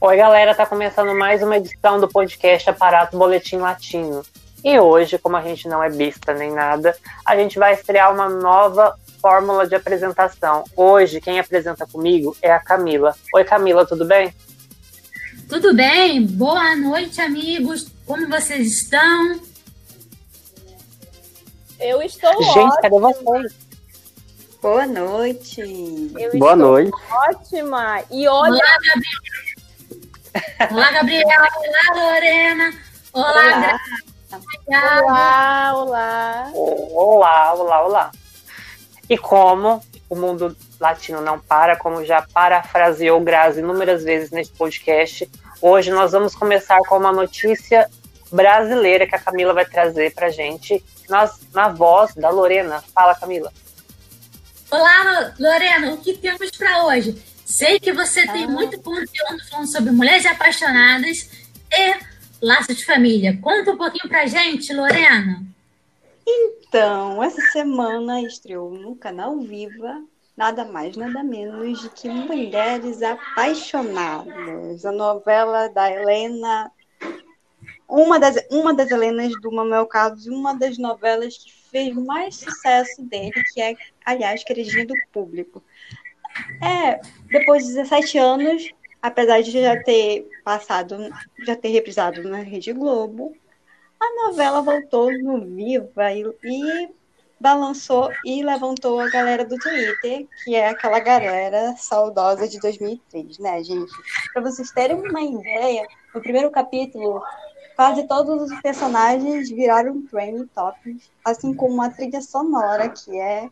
Oi, galera, tá começando mais uma edição do podcast Aparato Boletim Latino. E hoje, como a gente não é besta nem nada, a gente vai estrear uma nova fórmula de apresentação. Hoje, quem apresenta comigo é a Camila. Oi, Camila, tudo bem? Tudo bem? Boa noite, amigos. Como vocês estão? Eu estou Gente, ótima. cadê vocês? Boa noite. Eu Boa estou noite. ótima. E olha, Olá. Olá, Gabriela. Olá, Lorena. Olá, Olá. Graça. olá, olá. Olá, olá, olá. E como o mundo latino não para, como já parafraseou Grazi inúmeras vezes nesse podcast, hoje nós vamos começar com uma notícia brasileira que a Camila vai trazer pra gente, nós, na voz da Lorena. Fala, Camila. Olá, Lorena. O que temos para hoje? Sei que você tem Ah. muito conteúdo falando sobre mulheres apaixonadas e laços de família. Conta um pouquinho pra gente, Lorena. Então, essa semana estreou no canal Viva nada mais, nada menos do que Mulheres Apaixonadas, a novela da Helena, uma das, uma das Helenas do Manuel Carlos, e uma das novelas que fez mais sucesso dele, que é, aliás, queridinha do público. É, depois de 17 anos, apesar de já ter passado, já ter reprisado na Rede Globo, a novela voltou no Viva e, e balançou e levantou a galera do Twitter, que é aquela galera saudosa de 2003, né, gente? Para vocês terem uma ideia, no primeiro capítulo, quase todos os personagens viraram trending topics, assim como a trilha sonora, que é,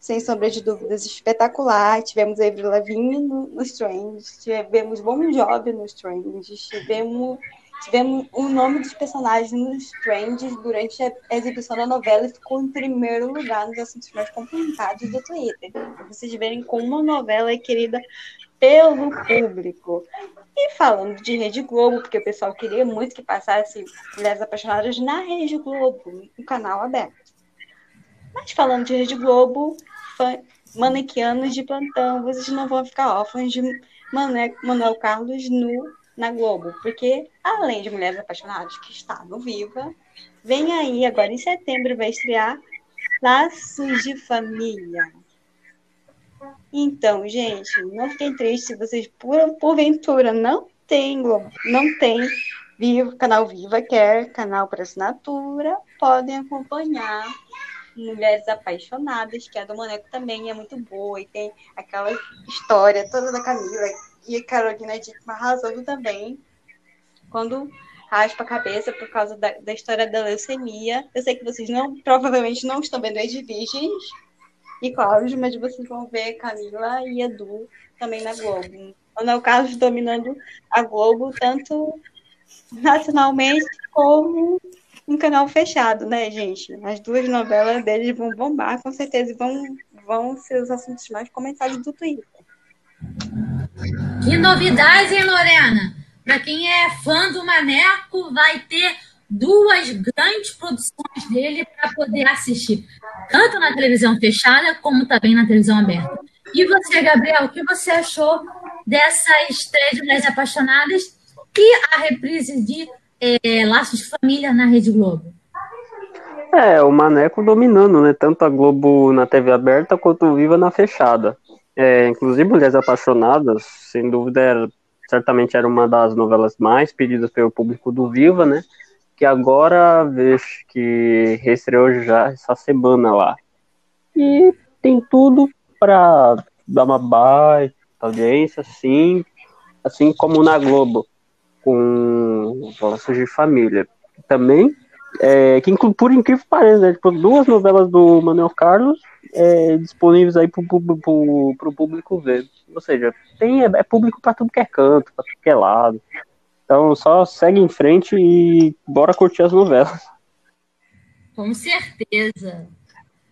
sem sombra de dúvidas, espetacular. Tivemos Avril Lavigne no, nos trends, tivemos Bon Jovi nos trends, tivemos Tivemos o nome dos personagens nos trends durante a exibição da novela e ficou em primeiro lugar nos assuntos mais complicados do Twitter. Pra vocês verem como a novela é querida pelo público. E falando de Rede Globo, porque o pessoal queria muito que passasse Mulheres Apaixonadas na Rede Globo, no canal aberto. Mas falando de Rede Globo, fã- manequianos de plantão, vocês não vão ficar órfãos de Mané- Manuel Carlos no na Globo, porque além de Mulheres Apaixonadas, que está no Viva, vem aí agora em setembro vai estrear Laços de Família. Então, gente, não fiquem tristes se vocês por, porventura não tem Globo, não tem Viva, canal Viva, quer canal para assinatura, podem acompanhar Mulheres Apaixonadas, que é a do Maneco também é muito boa e tem aquela história toda da Camila e a Carolina Dickman arrasando também quando raspa a cabeça por causa da, da história da leucemia. Eu sei que vocês não, provavelmente não estão vendo as Virgens e Cláudio, mas vocês vão ver Camila e Edu também na Globo. Manuel Carlos dominando a Globo, tanto nacionalmente como um canal fechado, né, gente? As duas novelas deles vão bombar, com certeza, vão, vão ser os assuntos mais comentados do Twitter. Que novidade, hein, Lorena? Para quem é fã do Maneco, vai ter duas grandes produções dele para poder assistir, tanto na televisão fechada como também na televisão aberta. E você, Gabriel, o que você achou dessa estreia Mulheres Apaixonadas e a reprise de eh, Laços de Família na Rede Globo? É, o Maneco dominando, né? Tanto a Globo na TV aberta quanto o Viva na fechada. É, inclusive, Mulheres Apaixonadas, sem dúvida, era, certamente era uma das novelas mais pedidas pelo público do Viva, né? Que agora vejo que reestreou já essa semana lá. E tem tudo para dar uma baita audiência, sim, assim como na Globo, com os laços de família. Também é, que inclu- por incrível que pareça, né, tipo, duas novelas do Manuel Carlos é, disponíveis aí pro, pro, pro, pro público ver. Ou seja, tem, é, é público para tudo que é canto, para tudo que é lado. Então só segue em frente e bora curtir as novelas. Com certeza.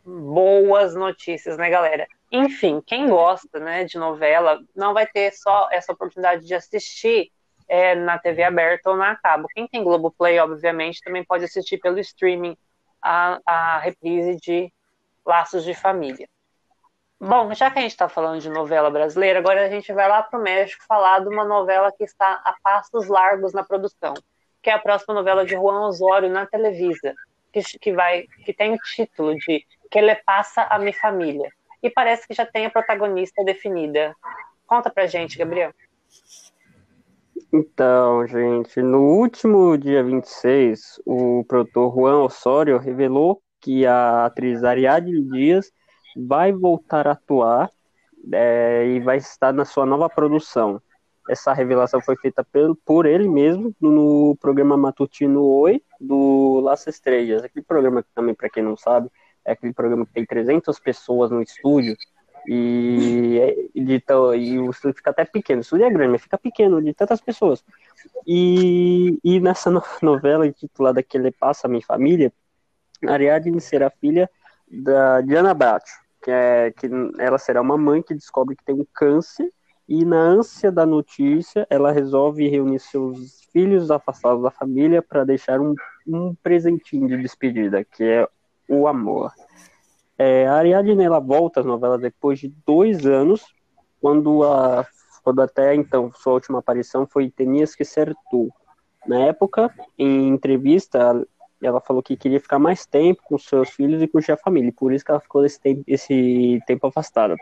boas notícias, né, galera? Enfim, quem gosta, né, de novela, não vai ter só essa oportunidade de assistir é, na TV aberta ou na cabo. Quem tem Globoplay, obviamente, também pode assistir pelo streaming a, a reprise de Laços de Família. Bom, já que a gente está falando de novela brasileira, agora a gente vai lá para o México falar de uma novela que está a passos largos na produção, que é a próxima novela de Juan Osório na Televisa, que, que, vai, que tem o título de Que Le Passa a Mi Família. E parece que já tem a protagonista definida. Conta pra gente, Gabriel. Então, gente, no último dia 26, o produtor Juan Osório revelou que a atriz Ariadne Dias vai voltar a atuar é, e vai estar na sua nova produção. Essa revelação foi feita pelo, por ele mesmo no programa matutino Oi, do Las Estrelas. Aquele programa que também, para quem não sabe, é aquele programa que tem 300 pessoas no estúdio e, é, de, e o estúdio fica até pequeno. O estúdio é grande, mas fica pequeno de tantas pessoas. E, e nessa novela intitulada Que Ele Passa a Minha Família, Ariadne será filha da Diana Bracho, que é que ela será uma mãe que descobre que tem um câncer e na ânsia da notícia ela resolve reunir seus filhos afastados da família para deixar um, um presentinho de despedida, que é o amor. É, a Ariadne ela volta às novelas depois de dois anos, quando, a, quando até então sua última aparição foi Tenias que Ser Tu. Na época, em entrevista, ela falou que queria ficar mais tempo com seus filhos e curtir a família, por isso que ela ficou esse tempo, esse tempo afastada.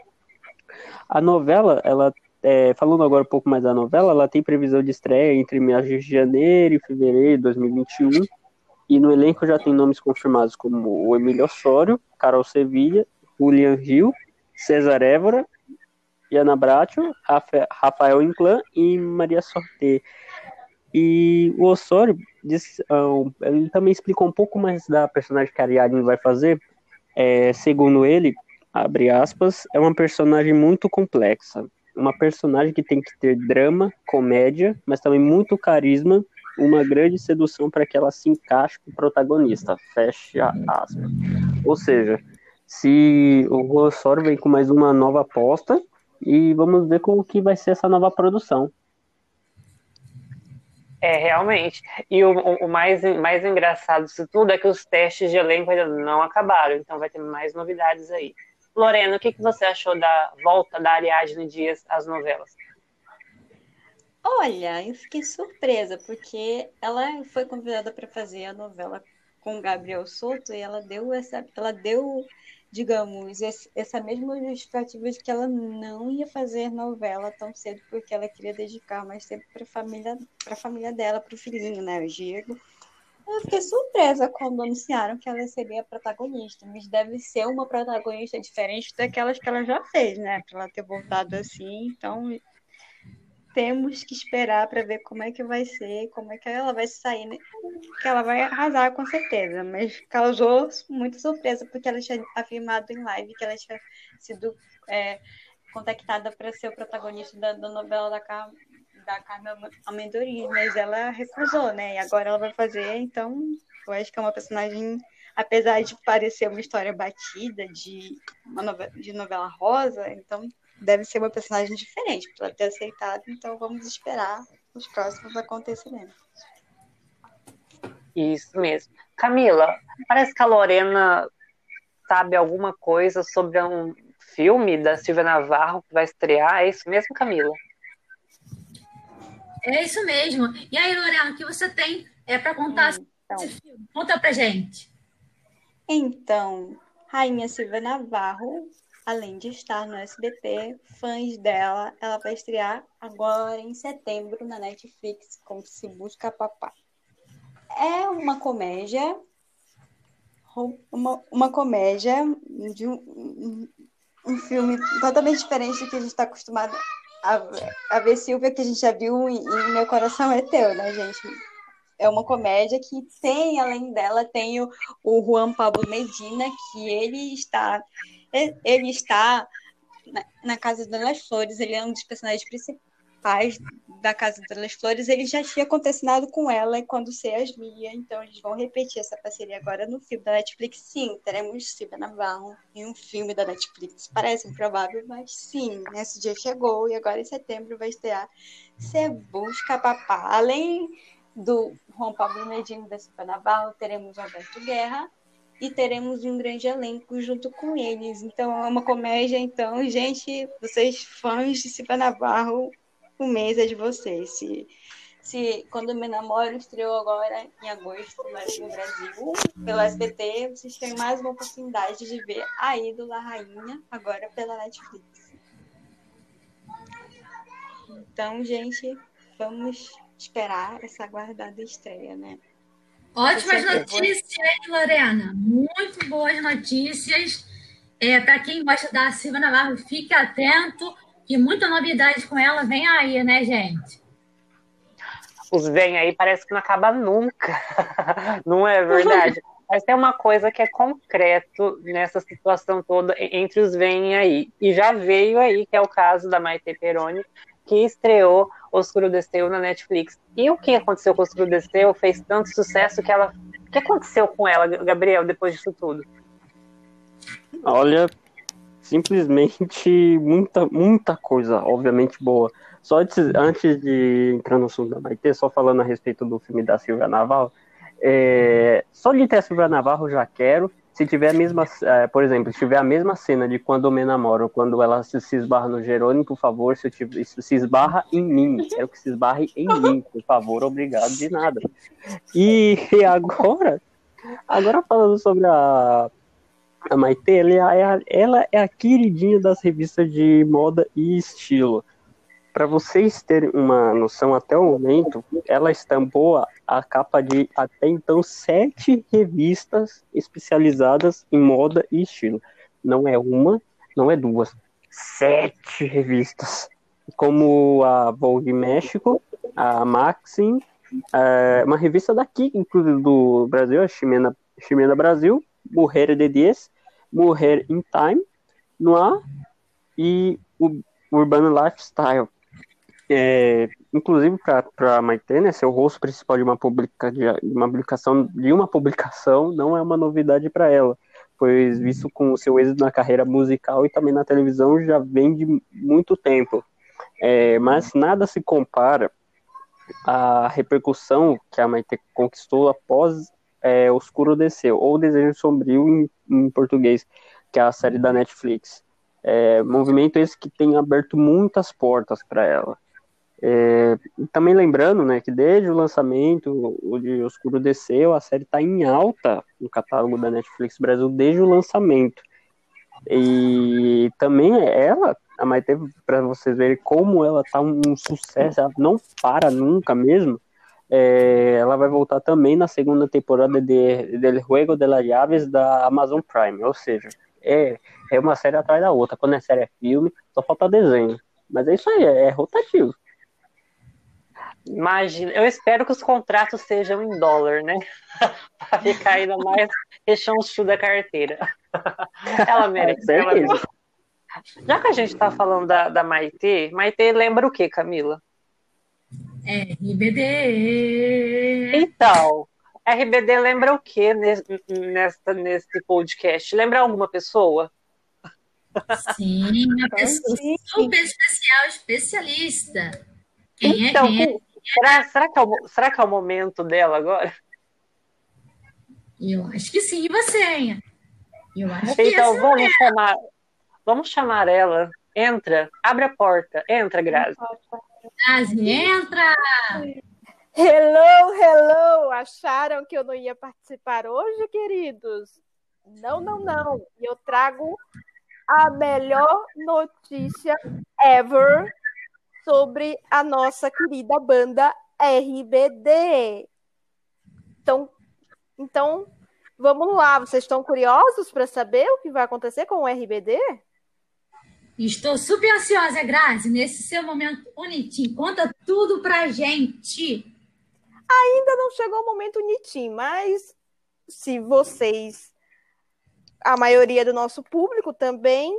A novela, ela é, falando agora um pouco mais da novela, ela tem previsão de estreia entre meados de janeiro e fevereiro de 2021. E no elenco já tem nomes confirmados como o Emílio Osório, Carol Sevilha, Julian Rio, César Évora, Ana Bracho, Rafael Inclã e Maria Sorte. E o Osório disse, uh, ele também explicou um pouco mais da personagem que a Ariadne vai fazer. É, segundo ele, abre aspas, é uma personagem muito complexa. Uma personagem que tem que ter drama, comédia, mas também muito carisma uma grande sedução para que ela se encaixe com o protagonista. Fecha aspas. Ou seja, se o Rossor vem com mais uma nova aposta e vamos ver como que vai ser essa nova produção. É, realmente. E o, o, mais, mais engraçado disso tudo é que os testes de elenco ainda não acabaram, então vai ter mais novidades aí. Lorena, o que, que você achou da volta da Ariadne Dias às novelas? Olha, eu fiquei surpresa, porque ela foi convidada para fazer a novela com Gabriel Souto e ela deu essa, ela deu, digamos, essa mesma justificativa de que ela não ia fazer novela tão cedo porque ela queria dedicar mais tempo para família, para a família dela, para o filhinho, né, o Diego. Eu fiquei surpresa quando anunciaram que ela seria a protagonista, mas deve ser uma protagonista diferente daquelas que ela já fez, né? Para ela ter voltado assim, então temos que esperar para ver como é que vai ser, como é que ela vai sair, né? Que ela vai arrasar com certeza, mas causou muita surpresa porque ela tinha afirmado em live que ela tinha sido é, contactada para ser o protagonista da, da novela da, Car da Carmen Amendorim, mas ela recusou, né? E agora ela vai fazer, então eu acho que é uma personagem, apesar de parecer uma história batida de uma novela, de novela rosa, então deve ser uma personagem diferente para ter aceitado, então vamos esperar os próximos acontecimentos. Isso mesmo. Camila, parece que a Lorena sabe alguma coisa sobre um filme da Silvia Navarro que vai estrear. É isso mesmo, Camila? É isso mesmo. E aí, Lorena, o que você tem é para contar então, esse filme? Conta pra gente. Então, Rainha Silvia Navarro Além de estar no SBT, fãs dela, ela vai estrear agora em setembro na Netflix com Se Busca Papai. É uma comédia, uma, uma comédia de um, um filme totalmente diferente do que a gente está acostumado a, a ver Silvia, que a gente já viu em Meu Coração é Teu, né, gente? é uma comédia que tem, além dela, tem o, o Juan Pablo Medina, que ele está ele está na, na Casa das Flores, ele é um dos personagens principais da Casa das Flores, ele já tinha acontecido com ela quando se Mia, então eles vão repetir essa parceria agora no filme da Netflix. Sim, teremos Silvia Navarro em um filme da Netflix. Parece improvável, mas sim, esse dia chegou e agora em setembro vai estrear Você Busca Papá. Além do Juan Pablo Medina da Silvia Navarro, teremos Alberto Guerra, e teremos um grande elenco junto com eles. Então é uma comédia, então, gente, vocês fãs de Cipa Navarro, o mês é de vocês. Se, se quando me namoro estreou agora em agosto no Brasil, pelo SBT, vocês têm mais uma oportunidade de ver a ídola rainha agora pela Netflix. Então, gente, vamos esperar essa aguardada estreia, né? Ótimas notícias, Lorena. Muito boas notícias. É, Para quem gosta da Silvia Navarro, fique atento, que muita novidade com ela vem aí, né, gente? Os vem aí parece que não acaba nunca. não é verdade? Mas tem uma coisa que é concreto nessa situação toda entre os vem aí. E já veio aí, que é o caso da Maite Peroni, que estreou Oscuro Desceu na Netflix. E o que aconteceu com Oscuro Desceu fez tanto sucesso que ela. O que aconteceu com ela, Gabriel, depois disso tudo? Olha, simplesmente muita, muita coisa, obviamente boa. Só antes, antes de entrar no assunto da Maite, só falando a respeito do filme da Silvia Navarro, é, só de ter a Silvia Navarro já quero se tiver a mesma, é, por exemplo, se tiver a mesma cena de quando eu me namoro, quando ela se, se esbarra no Jerônimo, por favor, se, tiver, se esbarra em mim, quero que se esbarre em mim, por favor, obrigado de nada. E, e agora, agora falando sobre a, a Maite, ela é a, ela é a queridinha das revistas de moda e estilo. Para vocês terem uma noção, até o momento, ela estampou a capa de até então sete revistas especializadas em moda e estilo. Não é uma, não é duas, sete revistas. Como a Vogue México, a Maxim, é, uma revista daqui, inclusive do Brasil, a Ximena Brasil, Mulher de Dias, Mulher in Time, Noir e o Urbano Lifestyle. É, inclusive para a Maite, né, ser o rosto principal de uma, publica, de uma publicação de uma publicação não é uma novidade para ela, pois visto com o seu êxito na carreira musical e também na televisão já vem de muito tempo. É, mas nada se compara à repercussão que a Maite conquistou após é, Oscuro Desceu, ou Desejo Sombrio em, em português, que é a série da Netflix. É, movimento esse que tem aberto muitas portas para ela. É, também lembrando, né, que desde o lançamento, de Oscuro Desceu, a série está em alta no catálogo da Netflix Brasil desde o lançamento. E também ela, a Maite, para vocês verem como ela tá um, um, sucesso, ela não para nunca mesmo. É, ela vai voltar também na segunda temporada de Del Juego de las Llaves da Amazon Prime, ou seja, é, é uma série atrás da outra. Quando é série é filme, só falta desenho. Mas é isso aí, é, é rotativo. Imagina, eu espero que os contratos sejam em dólar, né? para ficar ainda mais rechonchu da carteira. ela merece. ela merece. Já que a gente está falando da, da Maite, Maite lembra o que, Camila? RBD. Então, RBD lembra o que nesse, nessa, nesse podcast? Lembra alguma pessoa? Sim, uma pessoa super especial, especialista. Quem então, é, quem é? Será, será, que é o, será que é o momento dela agora? Eu acho que sim, e você, Eu acho que Então vamos é. chamar, vamos chamar ela. Entra, abre a porta, entra, Grazi. Grazi, entra! Hello, hello! Acharam que eu não ia participar hoje, queridos? Não, não, não. Eu trago a melhor notícia ever sobre a nossa querida banda RBD. Então, então vamos lá. Vocês estão curiosos para saber o que vai acontecer com o RBD? Estou super ansiosa, Grazi, nesse seu momento bonitinho. Conta tudo pra gente. Ainda não chegou o momento bonitinho, mas se vocês, a maioria do nosso público também,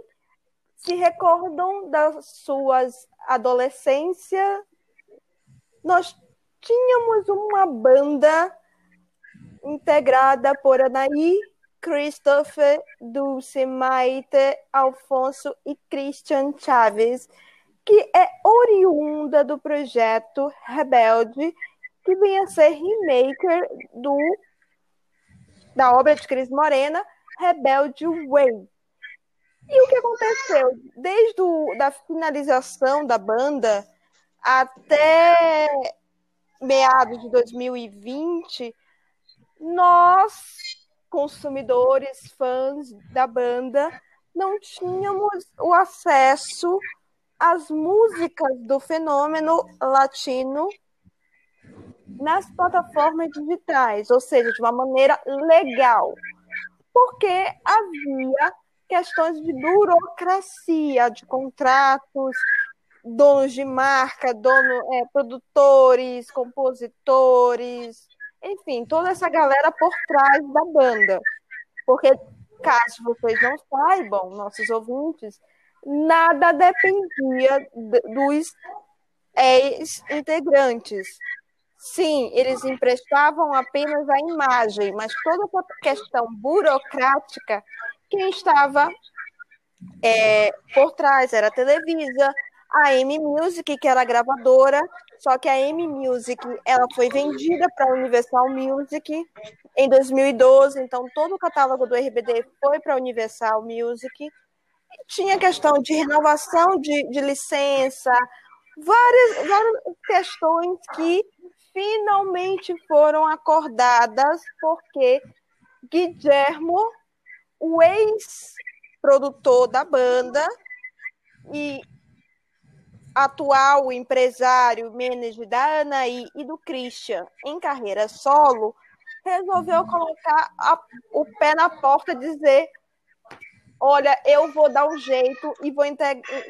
se recordam das suas adolescência, nós tínhamos uma banda integrada por Anaí, Christopher, Dulce, Maite, Alfonso e Christian Chaves, que é oriunda do projeto Rebelde, que vem a ser remaker do da obra de Cris Morena, Rebelde Way. E o que aconteceu? Desde o, da finalização da banda até meados de 2020, nós, consumidores, fãs da banda, não tínhamos o acesso às músicas do fenômeno latino nas plataformas digitais, ou seja, de uma maneira legal, porque havia questões de burocracia, de contratos, donos de marca, dono, é, produtores, compositores, enfim, toda essa galera por trás da banda. Porque, caso vocês não saibam, nossos ouvintes, nada dependia dos ex-integrantes. Sim, eles emprestavam apenas a imagem, mas toda essa questão burocrática, quem estava é, por trás era a Televisa, a M Music, que era a gravadora, só que a M Music ela foi vendida para a Universal Music em 2012, então todo o catálogo do RBD foi para a Universal Music. Tinha questão de renovação de, de licença, várias, várias questões que finalmente foram acordadas porque Guillermo, o ex-produtor da banda e atual empresário, manager da Anaí e do Christian em carreira solo, resolveu colocar a, o pé na porta e dizer: Olha, eu vou dar um jeito e vou,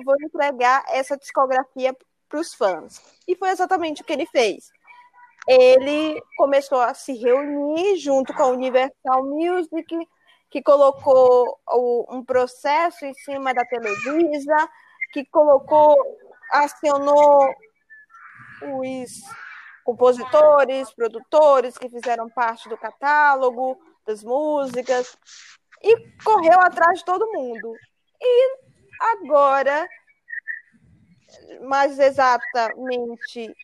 vou entregar essa discografia para os fãs. E foi exatamente o que ele fez ele começou a se reunir junto com a Universal Music, que colocou um processo em cima da Televisa, que colocou, acionou os compositores, produtores que fizeram parte do catálogo das músicas e correu atrás de todo mundo. E agora, mais exatamente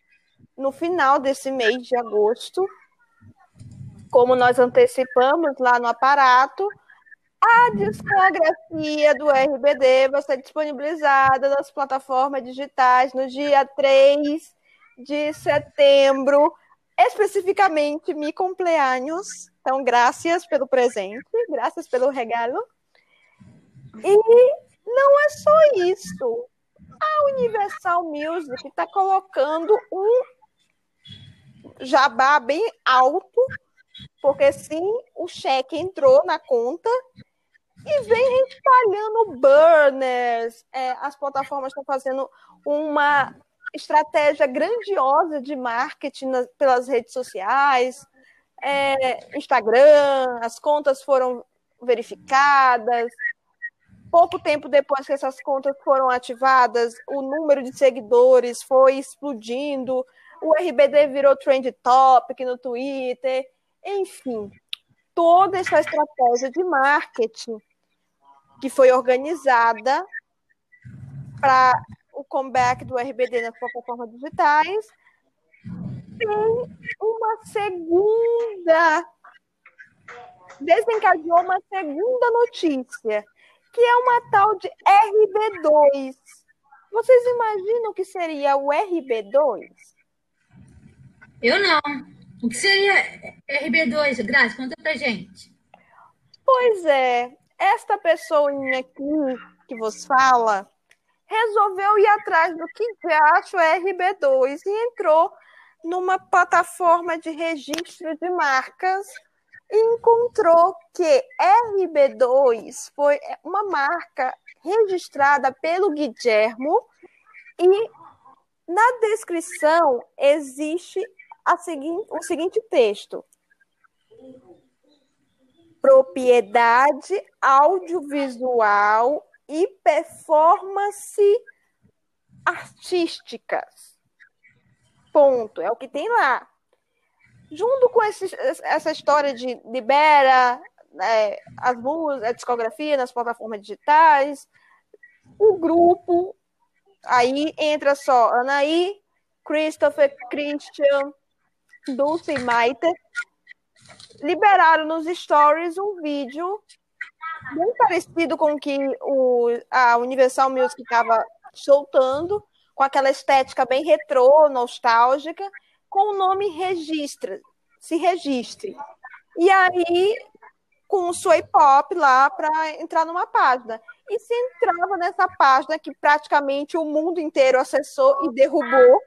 no final desse mês de agosto, como nós antecipamos lá no aparato, a discografia do RBD vai ser disponibilizada nas plataformas digitais no dia 3 de setembro, especificamente mi cumpleaños. Então, graças pelo presente, graças pelo regalo. E não é só isso. A Universal Music está colocando um jabá bem alto, porque sim, o cheque entrou na conta e vem espalhando burners. É, as plataformas estão fazendo uma estratégia grandiosa de marketing nas, pelas redes sociais, é, Instagram, as contas foram verificadas. Pouco tempo depois que essas contas foram ativadas, o número de seguidores foi explodindo o RBD virou trend topic no Twitter, enfim, toda essa estratégia de marketing que foi organizada para o comeback do RBD nas plataformas digitais tem uma segunda desencadeou uma segunda notícia, que é uma tal de RB2. Vocês imaginam o que seria o RB2? Eu não. O que seria RB2, Grazi? Conta pra gente. Pois é, esta pessoinha aqui que vos fala resolveu ir atrás do que acho RB2 e entrou numa plataforma de registro de marcas e encontrou que RB2 foi uma marca registrada pelo Guillermo e na descrição existe a seguinte, o seguinte texto: propriedade audiovisual e performance artísticas. Ponto. É o que tem lá. Junto com esse, essa história de libera é, as músicas, a discografia nas plataformas digitais, o grupo, aí entra só Anaí, Christopher, Christian, Dulce e Maite liberaram nos stories um vídeo bem parecido com o que o, a Universal Music estava soltando, com aquela estética bem retrô, nostálgica, com o nome Registra, se registre. E aí, com o Sway Pop lá para entrar numa página. E se entrava nessa página que praticamente o mundo inteiro acessou e derrubou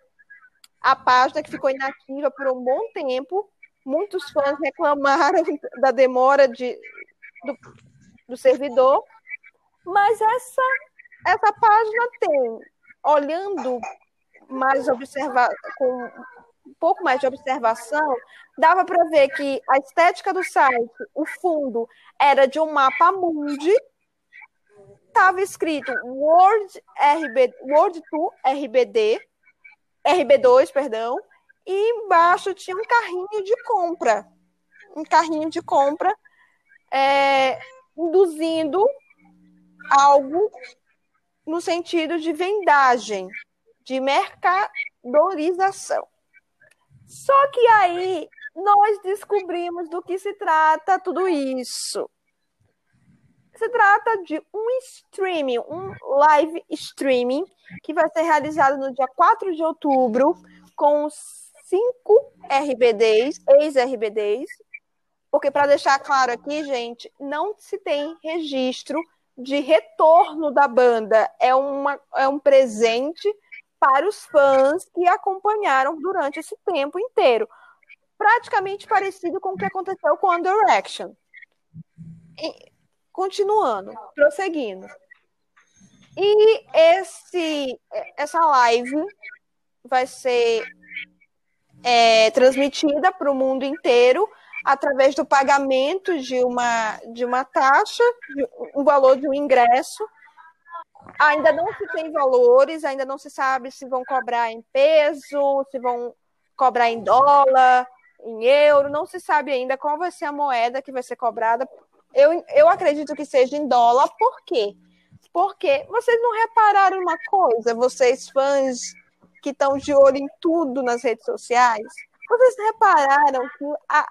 a página que ficou inativa por um bom tempo. Muitos fãs reclamaram da demora de, do, do servidor, mas essa, essa página tem, olhando mais observa com um pouco mais de observação, dava para ver que a estética do site, o fundo era de um mapa mundi, estava escrito Word RB, Word to RBD, RB2, perdão, e embaixo tinha um carrinho de compra, um carrinho de compra é, induzindo algo no sentido de vendagem, de mercadorização. Só que aí nós descobrimos do que se trata tudo isso. Se trata de um streaming, um live streaming, que vai ser realizado no dia 4 de outubro, com cinco RBDs, ex-RBDs, porque, para deixar claro aqui, gente, não se tem registro de retorno da banda. É, uma, é um presente para os fãs que acompanharam durante esse tempo inteiro. Praticamente parecido com o que aconteceu com One Direction. E, continuando, prosseguindo. E esse, essa live vai ser é, transmitida para o mundo inteiro através do pagamento de uma, de uma taxa, de um valor de um ingresso. Ainda não se tem valores, ainda não se sabe se vão cobrar em peso, se vão cobrar em dólar, em euro, não se sabe ainda qual vai ser a moeda que vai ser cobrada. Eu, eu acredito que seja em dólar, por quê? Porque vocês não repararam uma coisa, vocês fãs que estão de olho em tudo nas redes sociais, vocês repararam que a,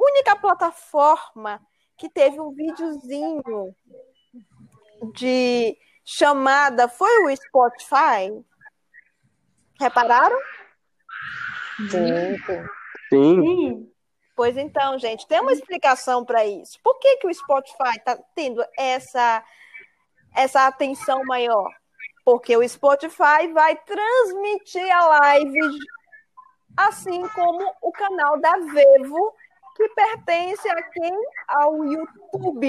única plataforma que teve um videozinho de chamada foi o Spotify. Repararam? Sim. Sim. Pois então, gente, tem uma explicação para isso. Por que, que o Spotify está tendo essa, essa atenção maior? Porque o Spotify vai transmitir a live, assim como o canal da Vevo que pertence a quem? Ao YouTube.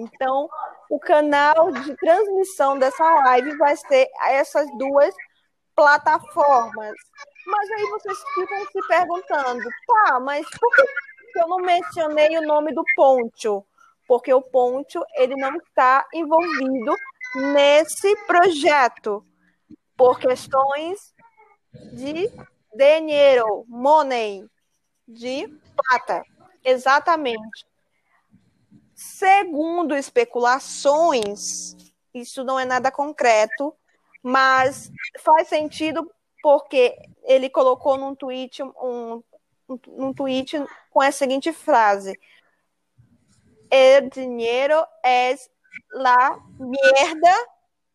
Então, o canal de transmissão dessa live vai ser essas duas plataformas. Mas aí vocês ficam se perguntando, tá, mas por que eu não mencionei o nome do Poncho? Porque o Poncho ele não está envolvido nesse projeto por questões de dinheiro, money, de plata. Exatamente. Segundo especulações, isso não é nada concreto, mas faz sentido porque ele colocou num tweet um, um tweet com a seguinte frase: El dinheiro é la mierda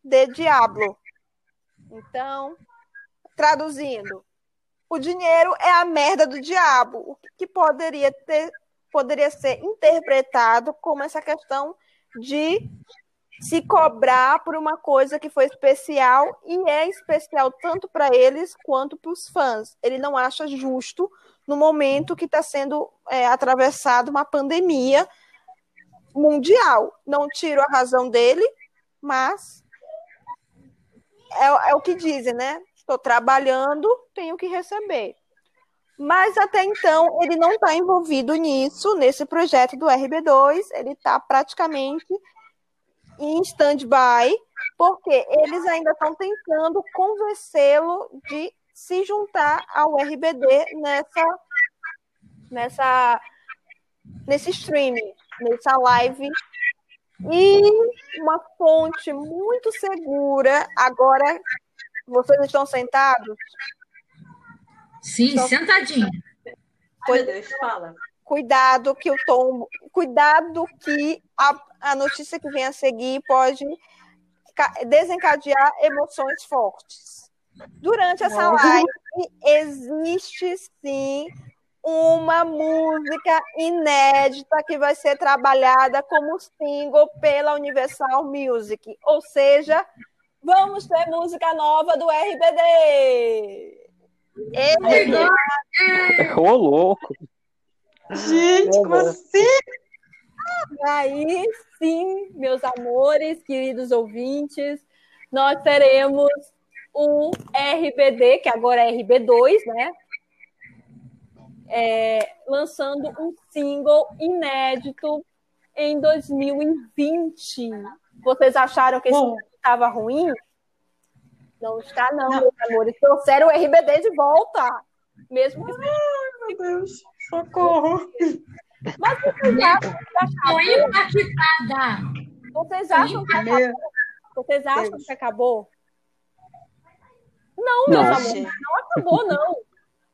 de diablo. Então, traduzindo, o dinheiro é a merda do diabo, o que poderia ter poderia ser interpretado como essa questão de se cobrar por uma coisa que foi especial e é especial tanto para eles quanto para os fãs. Ele não acha justo no momento que está sendo é, atravessado uma pandemia mundial. Não tiro a razão dele, mas é, é o que dizem, né? Estou trabalhando, tenho que receber. Mas até então ele não está envolvido nisso, nesse projeto do RB2, ele está praticamente em stand-by, porque eles ainda estão tentando convencê-lo de se juntar ao RBD nessa, nessa, nesse streaming, nessa live. E uma fonte muito segura. Agora, vocês estão sentados? Sim, então, sentadinho. Pois, Deus, fala. cuidado que o tom, cuidado que a, a notícia que vem a seguir pode desencadear emoções fortes. Durante essa live existe sim uma música inédita que vai ser trabalhada como single pela Universal Music. Ou seja, vamos ter música nova do RBD. Ô, louco! Gente, como assim? Aí sim, meus amores, queridos ouvintes, nós teremos um RBD, que agora é RB2, né? É, lançando um single inédito em 2020. Vocês acharam que esse estava ruim? Não está, não, não, meus amores. Trouxeram o RBD de volta. Mesmo que. Ai, meu Deus. Socorro. Mas vocês acham que acabou? Vocês acham que acabou? Vocês acham que acabou? Não, meus amores, não acabou, não.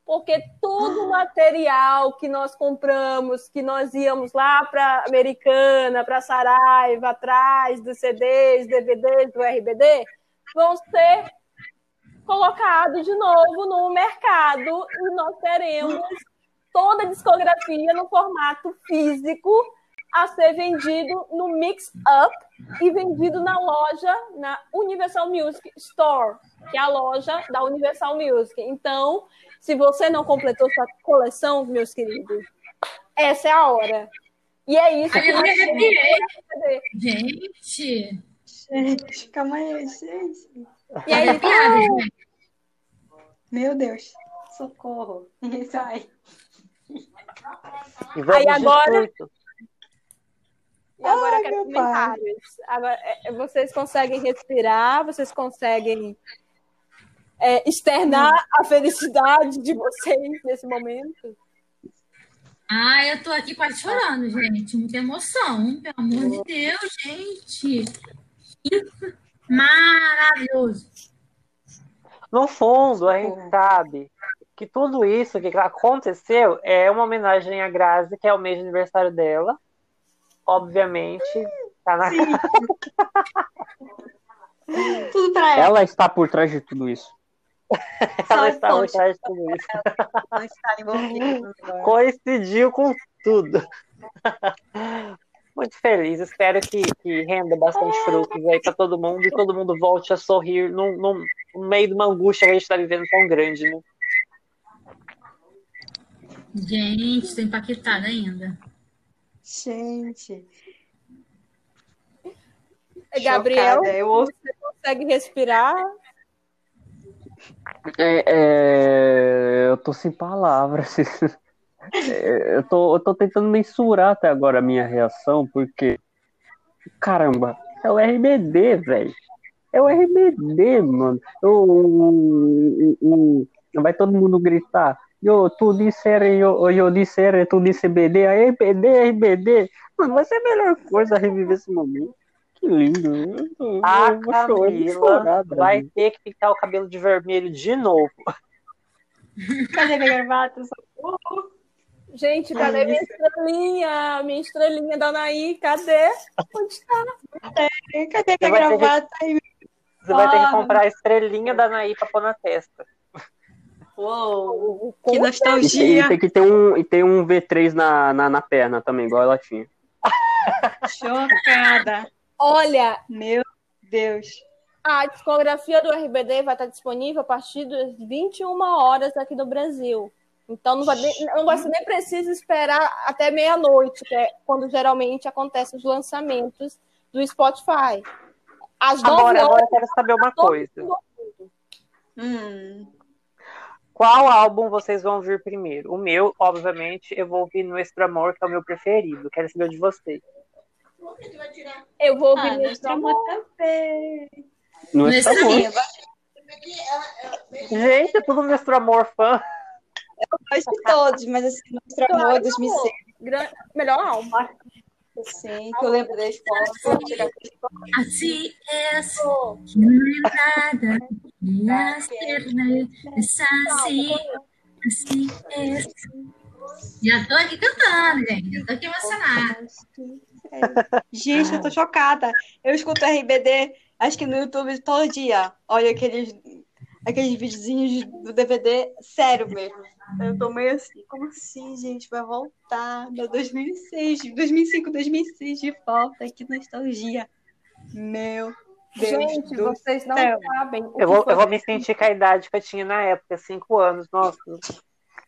Porque todo o material que nós compramos, que nós íamos lá para Americana, para Saraiva, atrás dos CDs, DVDs do RBD, vão ser colocados de novo no mercado e nós teremos toda a discografia no formato físico a ser vendido no Mix Up e vendido na loja, na Universal Music Store, que é a loja da Universal Music. Então, se você não completou sua coleção, meus queridos, essa é a hora. E é isso que eu me arrepiei. Gente. Gente, calma aí, gente. E aí, gente. Meu Deus, socorro. Sai. Aí agora. E agora Ai, quero comentários. Agora, é, vocês conseguem respirar, vocês conseguem é, externar a felicidade de vocês nesse momento? Ah, eu tô aqui quase chorando, gente. Muita emoção, pelo amor de Deus, gente. Isso maravilhoso. No fundo, a gente sabe que tudo isso que aconteceu é uma homenagem à Grazi, que é o mês de aniversário dela. Obviamente, tá na Tudo pra ela. Ela está por trás de tudo isso. ela está por trás de tudo isso. Não está envolvida. Coincidiu com tudo. Muito feliz, espero que, que renda bastante frutos aí para todo mundo e todo mundo volte a sorrir no, no, no meio de uma angústia que a gente está vivendo tão grande, né? Gente, estou impactada ainda. Gente. Gabriel, eu... você consegue respirar? É, é, eu tô sem palavras. É, eu, tô, eu tô tentando mensurar até agora a minha reação, porque. Caramba, é o RBD, velho. É o RBD, mano. O, o, o, vai todo mundo gritar. Yo, tu disser, eu, eu disser, tu disse BD, aí BD, RBD. Mano, vai ser a melhor coisa reviver esse momento. Que lindo. Eu, a eu Camila chorar, vai ter que pintar o cabelo de vermelho de novo. Cadê minha gravata? Gente, cadê minha estrelinha? Minha estrelinha da Anaí, cadê? Onde está? Cadê, cadê minha gravata? Que, você vai ter que comprar a estrelinha da Anaí pra pôr na testa. Uou, que nostalgia. E tem, que ter um, e tem um V3 na, na, na perna também, igual ela tinha. Chocada. Olha. Meu Deus. A discografia do RBD vai estar disponível a partir das 21 horas aqui no Brasil. Então não vai, não vai ser nem preciso esperar até meia-noite, que é quando geralmente acontecem os lançamentos do Spotify. As agora, agora eu quero saber uma coisa. Hum. Qual álbum vocês vão ouvir primeiro? O meu, obviamente, eu vou ouvir Nuestro Amor, que é o meu preferido. Quero saber de vocês. Eu vou ouvir ah, Nuestro Amor também. Nuestro Amor. Gente, é tudo Nuestro Amor fã. Eu gosto de todos, mas assim, Nuestro Amor 2006. Melhor álbum. Sim, que eu lembro da escola. Así es, que no hay nada que hacer, es así, así es. Já tô aqui cantando, gente. Já tô aqui emocionada. Gente, eu tô chocada. Eu escuto RBD, acho que no YouTube todo dia. Olha aqueles, aqueles videozinhos do DVD, sério mesmo. Eu tô meio assim, como assim, gente? Vai voltar no 2006, 2005, 2006 de volta, que nostalgia. Meu Deus Gente, vocês não céu. sabem. o Eu que vou, foi eu vou me sentir com a idade que eu tinha na época, cinco anos. Nossa.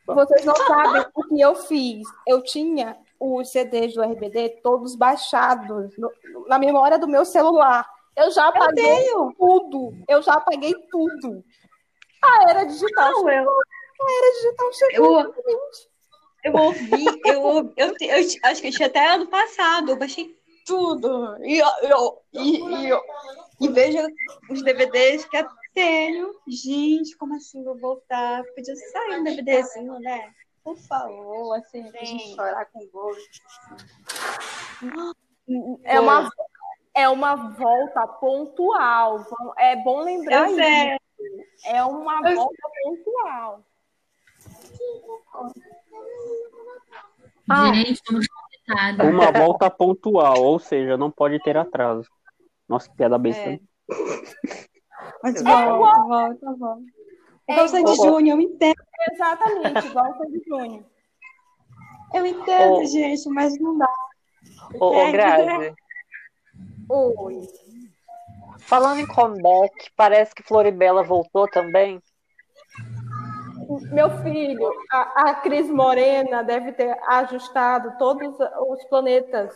Vocês não sabem o que eu fiz. Eu tinha os CDs do RBD todos baixados no- na memória do meu celular. Eu já apaguei tudo. Eu já apaguei tudo. A era digital. Não, eu, A era digital chegou. eu, eu ouvi, eu, ouvi- eu, eu te- acho que eu tinha até ano passado, eu baixei tudo. E, eu, eu- e, e, eu- e vejo os DVDs que eu tenho. Gente, como assim vou voltar? Podia sair um DVDzinho, né? Por favor, assim, pra gente chorar com gosto. É uma, é uma volta pontual. É bom lembrar Eu isso. sei. É uma Eu- volta pontual. Ah. Uma volta pontual, ou seja, não pode ter atraso. Nossa, que piada besta. É. Mas É volta, igual- volta, volta. É Igual Sandy igual- Júnior, eu entendo. Exatamente, igual o Sandy Júnior. Eu entendo, Ô. gente, mas não dá. Ô, É, Grazi, Oi. falando em comeback, parece que Floribela voltou também. Meu filho, a, a Cris Morena deve ter ajustado todos os planetas.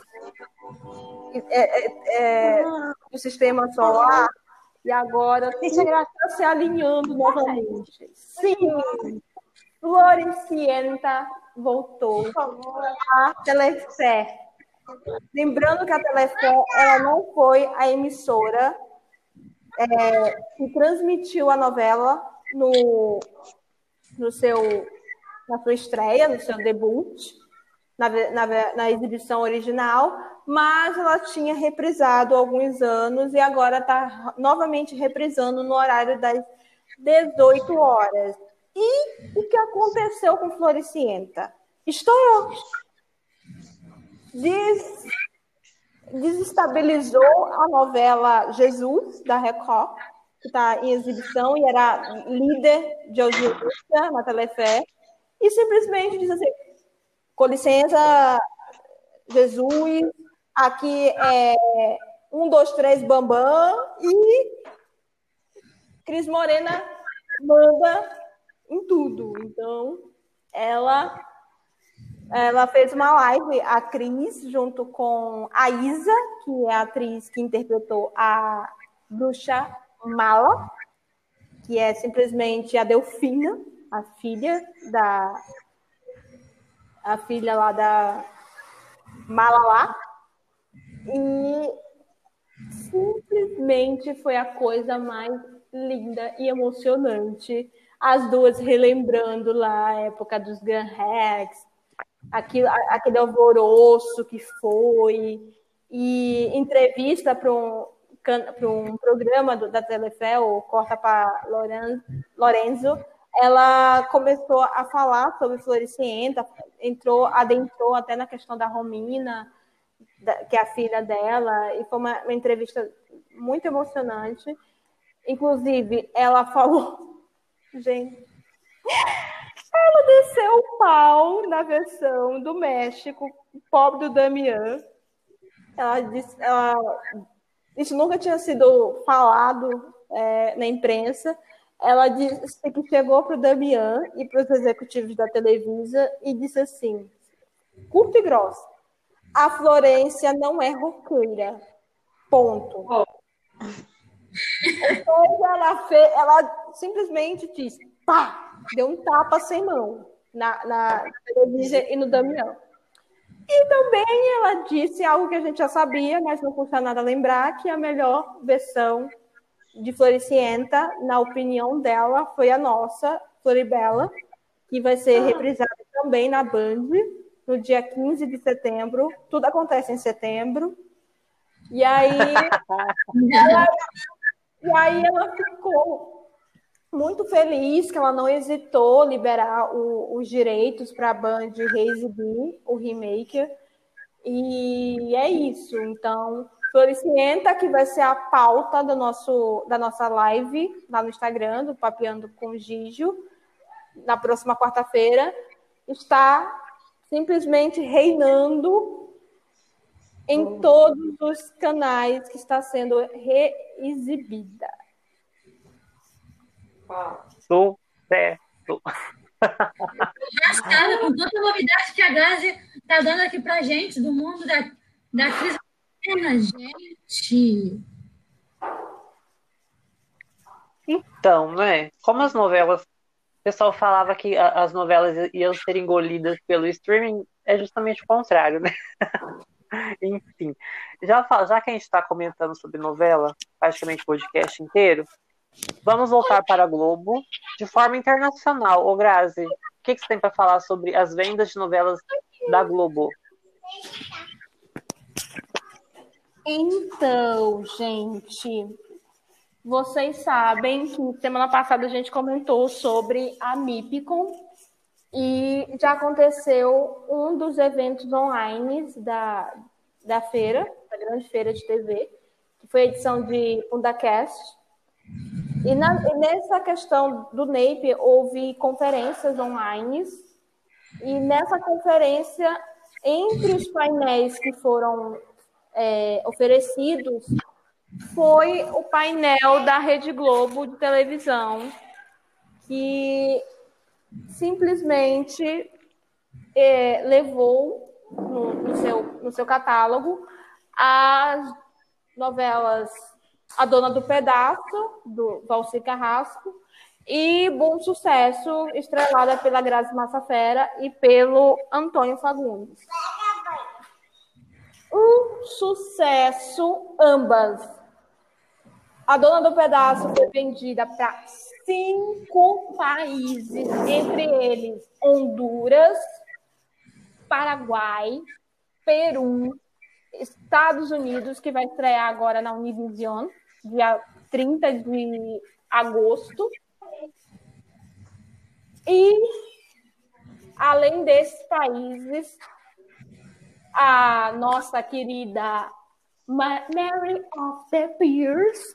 É, é, é, do sistema solar. E agora tudo está se alinhando novamente. Sim, Floricienta voltou. A Telefé. Lembrando que a Telefé ela não foi a emissora é, que transmitiu a novela no no seu, na sua estreia, no seu debut, na, na, na exibição original, mas ela tinha reprisado alguns anos e agora está novamente reprisando no horário das 18 horas. E o que aconteceu com Floricienta? Estourou. Des, desestabilizou a novela Jesus, da Record, que está em exibição e era líder de audiência na Telefé, e simplesmente diz assim: com licença, Jesus, aqui é um, dois, três, bambam, e Cris Morena manda em tudo. Então, ela ela fez uma live, a Cris, junto com a Isa, que é a atriz que interpretou a bruxa Mala, que é simplesmente a Delfina, a filha da. A filha lá da Malala. E simplesmente foi a coisa mais linda e emocionante. As duas relembrando lá a época dos Gun Hacks, aquilo, aquele alvoroço que foi, e entrevista para um, pra um programa do- da o Corta para Lorenzo, ela começou a falar sobre Floricienta, entrou, adentrou até na questão da Romina, da- que é a filha dela, e foi uma, uma entrevista muito emocionante. Inclusive, ela falou, gente, ela desceu o pau na versão do México, pobre do Damian. Ela disse, ela, isso nunca tinha sido falado é, na imprensa. Ela disse que chegou para o Damian e para os executivos da Televisa e disse assim, curto e grosso, a Florência não é roqueira. Ponto. Depois ela, fez, ela simplesmente disse, pá, deu um tapa sem mão na, na Televisa e no Damião. E também ela disse algo que a gente já sabia, mas não custa nada lembrar, que a melhor versão de Floricienta, na opinião dela, foi a nossa, Floribela, que vai ser reprisada também na Band, no dia 15 de setembro. Tudo acontece em setembro. E aí, ela, e aí ela ficou muito feliz que ela não hesitou liberar o, os direitos para a Band reexibir o remake. E é isso. Então, Floricienta, que vai ser a pauta do nosso, da nossa live lá no Instagram, do Papeando com Gijo, na próxima quarta-feira, está simplesmente reinando em todos os canais que está sendo reexibida. Sucesso! Rascada com tanta novidade que a Gazi está dando aqui pra gente do mundo da, da crise gente. Então, né? Como as novelas. O pessoal falava que as novelas iam ser engolidas pelo streaming, é justamente o contrário, né? Enfim, já, já que a gente está comentando sobre novela, praticamente o podcast inteiro, Vamos voltar para a Globo de forma internacional. Ô Grazi, o que, que você tem para falar sobre as vendas de novelas da Globo? Então, gente, vocês sabem que semana passada a gente comentou sobre a MIPCOM e já aconteceu um dos eventos online da, da feira, da grande feira de TV, que foi a edição de Fundacast. E, na, e nessa questão do NAPE, houve conferências online, e nessa conferência, entre os painéis que foram é, oferecidos, foi o painel da Rede Globo de televisão, que simplesmente é, levou no, no, seu, no seu catálogo as novelas a Dona do Pedaço, do Valci Carrasco, e Bom Sucesso, estrelada pela Grazi Massafera e pelo Antônio Fagundes. Um sucesso ambas. A Dona do Pedaço foi vendida para cinco países, entre eles Honduras, Paraguai, Peru, Estados Unidos, que vai estrear agora na Univision, dia 30 de agosto. E, além desses países, a nossa querida Mary of the Peers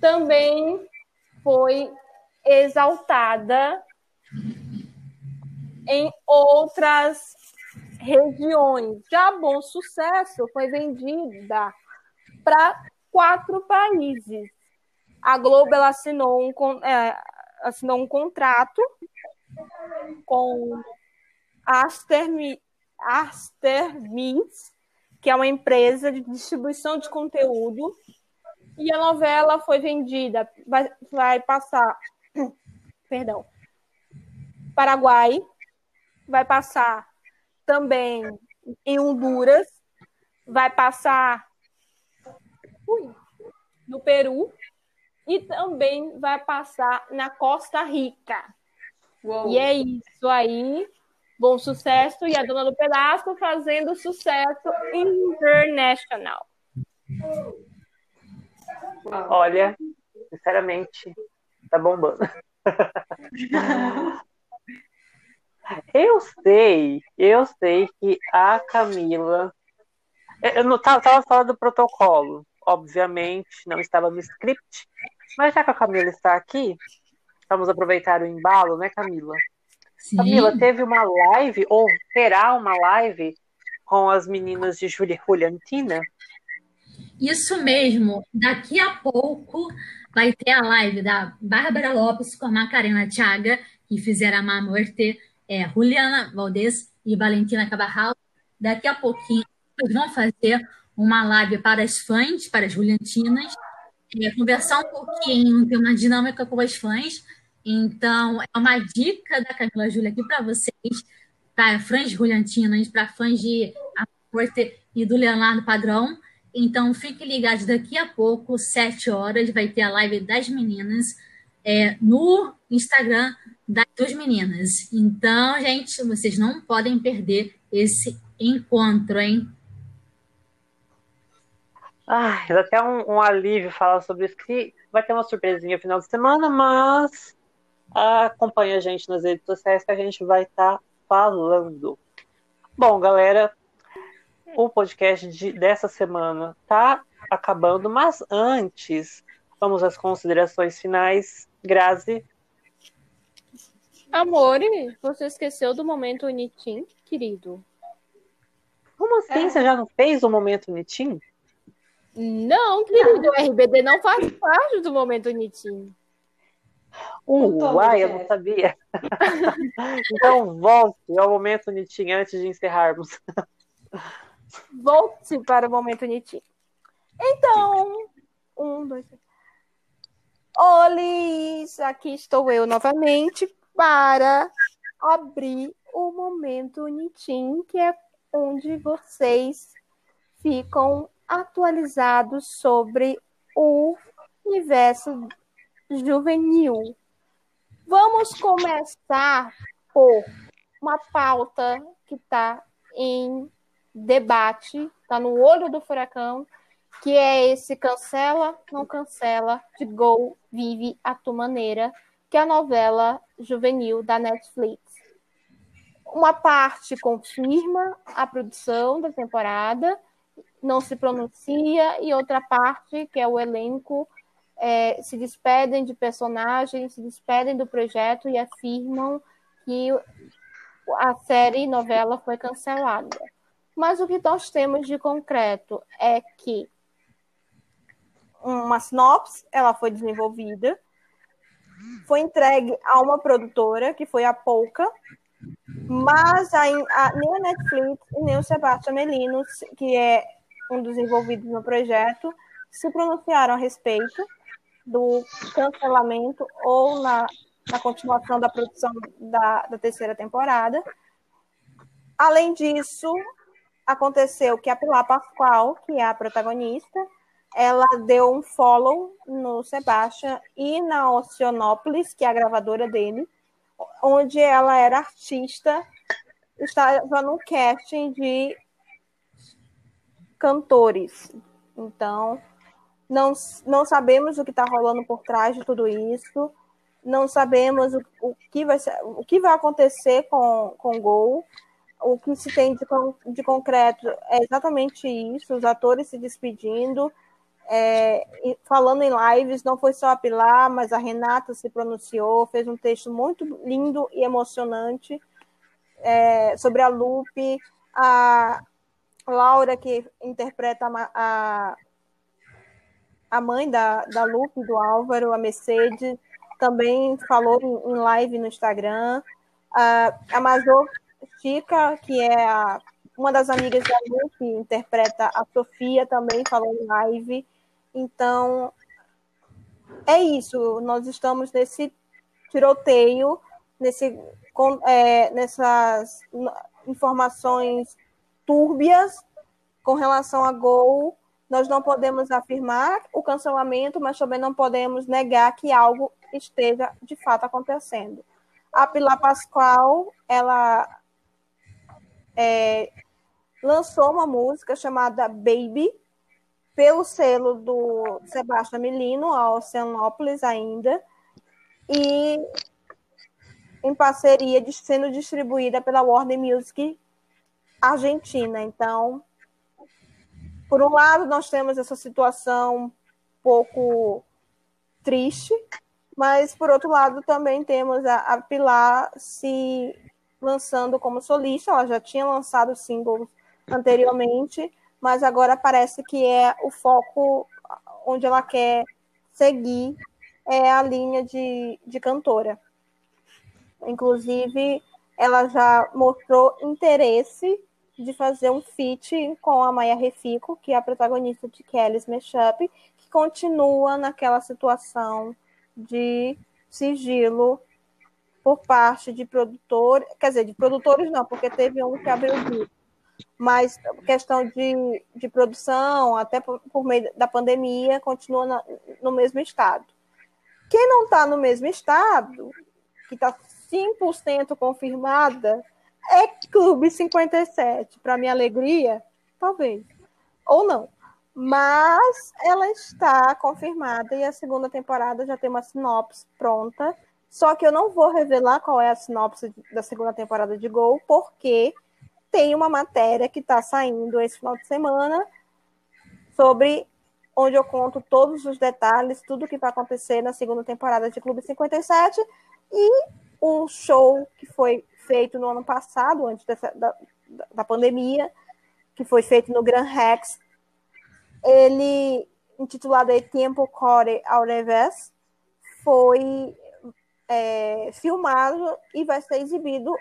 também foi exaltada em outras regiões. Já Bom Sucesso foi vendida para quatro países. A Globo ela assinou um, é, assinou um contrato com a Aster, Aster Meats, que é uma empresa de distribuição de conteúdo, e a novela foi vendida, vai, vai passar, perdão, Paraguai, vai passar também em Honduras, vai passar no Peru e também vai passar na Costa Rica. Uou. E é isso aí. Bom sucesso e a dona do pedaço fazendo sucesso internacional. Olha, sinceramente, tá bombando. eu sei, eu sei que a Camila. Eu não estava fora do protocolo, obviamente, não estava no script. Mas já que a Camila está aqui, vamos aproveitar o embalo, né, Camila? Sim. Camila, teve uma live, ou terá uma live com as meninas de Juliantina? Isso mesmo. Daqui a pouco vai ter a live da Bárbara Lopes com a Macarena Thiaga, que fizeram a Mamorte, é, Juliana Valdez e Valentina Cabarral. Daqui a pouquinho eles vão fazer uma live para as fãs, para as Juliantinas, é, conversar um pouquinho, ter uma dinâmica com as fãs. Então, é uma dica da Camila Júlia aqui para vocês, para fãs Juliantinas, para fãs de Porte e do Leonardo Padrão. Então, fique ligado daqui a pouco, sete horas, vai ter a live das meninas é, no Instagram das duas meninas. Então, gente, vocês não podem perder esse encontro, hein? Ai, dá até um, um alívio falar sobre isso, que vai ter uma surpresinha no final de semana, mas acompanha a gente nas redes sociais que a gente vai estar tá falando. Bom, galera, o podcast de, dessa semana tá acabando, mas antes, vamos às considerações finais. Grazi. Amore, você esqueceu do momento Unitim, querido? Como assim? É. Você já não fez o momento Unitim? Não, querido, o RBD não faz parte do momento Unitim. Uh, uai, eu não sabia. então volte ao momento Unitim antes de encerrarmos. Volte para o momento Unitim. Então, um, dois, três. Olis, aqui estou eu novamente para abrir o momento Nitim, que é onde vocês ficam atualizados sobre o universo juvenil. Vamos começar por uma pauta que está em debate, está no olho do furacão, que é esse cancela, não cancela, de Gol, Vive a tua maneira, que é a novela juvenil da Netflix. Uma parte confirma a produção da temporada, não se pronuncia, e outra parte, que é o elenco, é, se despedem de personagens, se despedem do projeto e afirmam que a série novela foi cancelada. Mas o que nós temos de concreto é que uma sinopse, ela foi desenvolvida, foi entregue a uma produtora, que foi a Pouca, mas a, a, nem a Netflix e nem o Sebastião Melino, que é um dos envolvidos no projeto, se pronunciaram a respeito do cancelamento ou na, na continuação da produção da, da terceira temporada. Além disso, aconteceu que a Pilar Pascoal, que é a protagonista, ela deu um follow no Sebastian e na Oceanópolis, que é a gravadora dele, onde ela era artista, estava no casting de cantores. Então, não, não sabemos o que está rolando por trás de tudo isso, não sabemos o, o, que, vai ser, o que vai acontecer com, com o Gol. O que se tem de, de concreto é exatamente isso: os atores se despedindo, é, falando em lives, não foi só a Pilar, mas a Renata se pronunciou, fez um texto muito lindo e emocionante é, sobre a Lupe, a Laura, que interpreta a, a, mãe da, da Lupe, do Álvaro, a Mercedes, também falou em, em live no Instagram. A, a Major Chica, que é a, uma das amigas da Lupe, interpreta a Sofia, também falou em live. Então, é isso. Nós estamos nesse tiroteio, nesse, é, nessas informações túrbias com relação a Gol. Nós não podemos afirmar o cancelamento, mas também não podemos negar que algo esteja de fato acontecendo. A Pilar Pascoal, ela é, lançou uma música chamada Baby, pelo selo do Sebastião Milino, a Oceanópolis ainda, e em parceria sendo distribuída pela Warner Music Argentina. Então, por um lado, nós temos essa situação um pouco triste, mas por outro lado também temos a, a Pilar se lançando como solista, ela já tinha lançado singles anteriormente, mas agora parece que é o foco onde ela quer seguir é a linha de, de cantora. Inclusive, ela já mostrou interesse de fazer um feat com a Maya Refico, que é a protagonista de Kelly's Mashup, que continua naquela situação de sigilo por parte de produtores, quer dizer, de produtores não, porque teve um que abriu o mas questão de, de produção, até por, por meio da pandemia, continua na, no mesmo estado. Quem não está no mesmo estado, que está 100% confirmada, é Clube 57. Para minha alegria, talvez. Ou não. Mas ela está confirmada e a segunda temporada já tem uma sinopse pronta. Só que eu não vou revelar qual é a sinopse da segunda temporada de Gol, porque tem uma matéria que está saindo esse final de semana sobre onde eu conto todos os detalhes, tudo que vai acontecer na segunda temporada de Clube 57 e o show que foi feito no ano passado, antes dessa, da, da pandemia, que foi feito no Grand Rex, ele, intitulado aí Tempo Core ao revés, foi é, filmado e vai ser exibido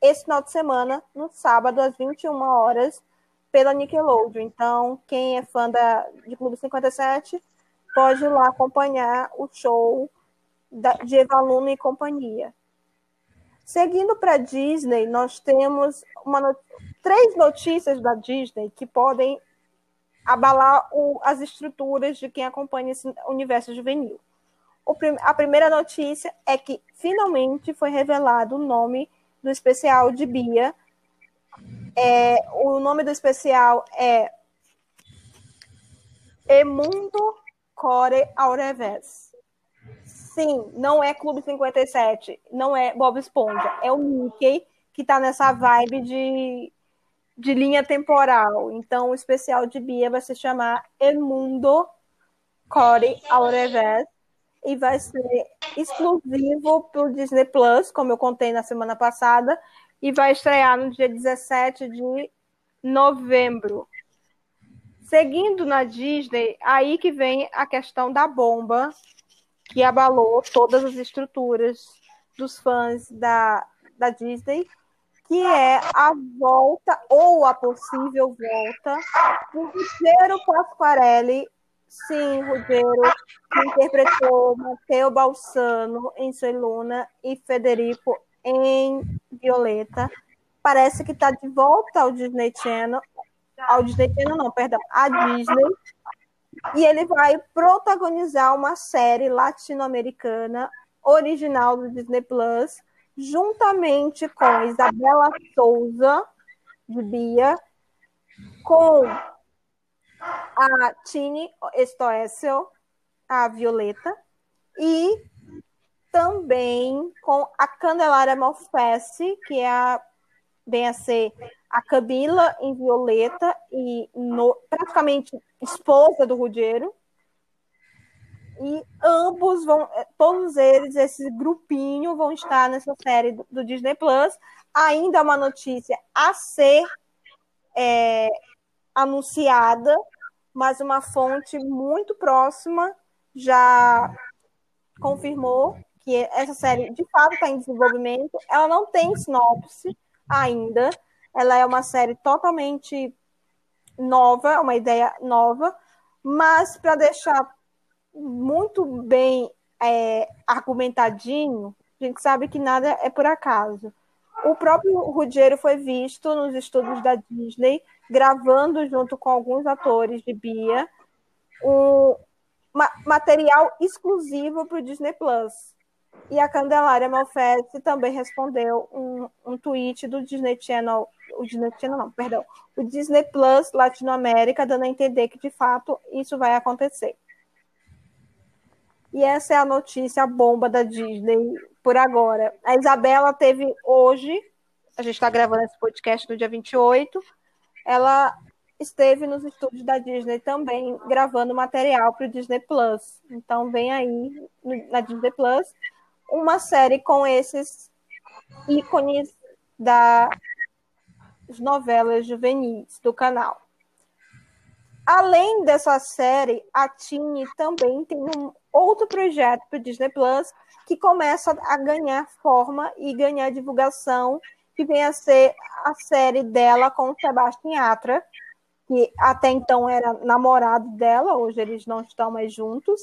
esse final de semana, no sábado, às 21 horas, pela Nickelodeon. Então, quem é fã da, de Clube 57 pode ir lá acompanhar o show da, de Evaluno e companhia. Seguindo para Disney, nós temos uma, três notícias da Disney que podem abalar o, as estruturas de quem acompanha esse universo juvenil. Prim, a primeira notícia é que finalmente foi revelado o nome do especial de Bia. É, o nome do especial é Emundo Core ao revés. Sim, não é Clube 57, não é Bob Esponja, é o Mickey que está nessa vibe de de linha temporal. Então, o especial de Bia vai se chamar El Mundo Core ao revés e vai ser exclusivo para o Disney Plus, como eu contei na semana passada, e vai estrear no dia 17 de novembro. Seguindo na Disney, aí que vem a questão da bomba que abalou todas as estruturas dos fãs da, da Disney que é a volta ou a possível volta do Rogério Pasquarelli, sim, Rogério, que interpretou Matteo Balsano em Luna e Federico em Violeta. Parece que está de volta ao Disney Channel, ao Disney Channel não, perdão, a Disney, e ele vai protagonizar uma série latino-americana original do Disney Plus, juntamente com Isabela Souza, de Bia, com a Tini Stoessel, a Violeta, e também com a Candelária Malfesse, que é a, bem a ser a Camila em Violeta e no, praticamente esposa do Rudeiro, e ambos vão, é, todos eles, esse grupinho, vão estar nessa série do, do Disney Plus. Ainda é uma notícia a ser é, anunciada, mas uma fonte muito próxima já confirmou que essa série de fato está em desenvolvimento. Ela não tem sinopse ainda. Ela é uma série totalmente nova, uma ideia nova, mas para deixar muito bem é, argumentadinho, a gente sabe que nada é por acaso. O próprio Ruggiero foi visto nos estúdios da Disney, gravando junto com alguns atores de Bia, um ma material exclusivo para o Disney Plus. E a Candelária Malfetti também respondeu um, um tweet do Disney Channel, o Disney Channel não, perdão, o Disney Plus Latinoamérica, dando a entender que de fato isso vai acontecer. E essa é a notícia bomba da Disney por agora. A Isabela teve hoje, a gente está gravando esse podcast no dia 28, ela esteve nos estúdios da Disney também gravando material para o Disney Plus. Então vem aí na Disney Plus uma série com esses ícones das novelas juvenis do canal. Além dessa série, a Tini também tem um outro projeto para o Disney Plus que começa a ganhar forma e ganhar divulgação, que vem a ser a série dela com o Sebastian Yatra, que até então era namorado dela, hoje eles não estão mais juntos.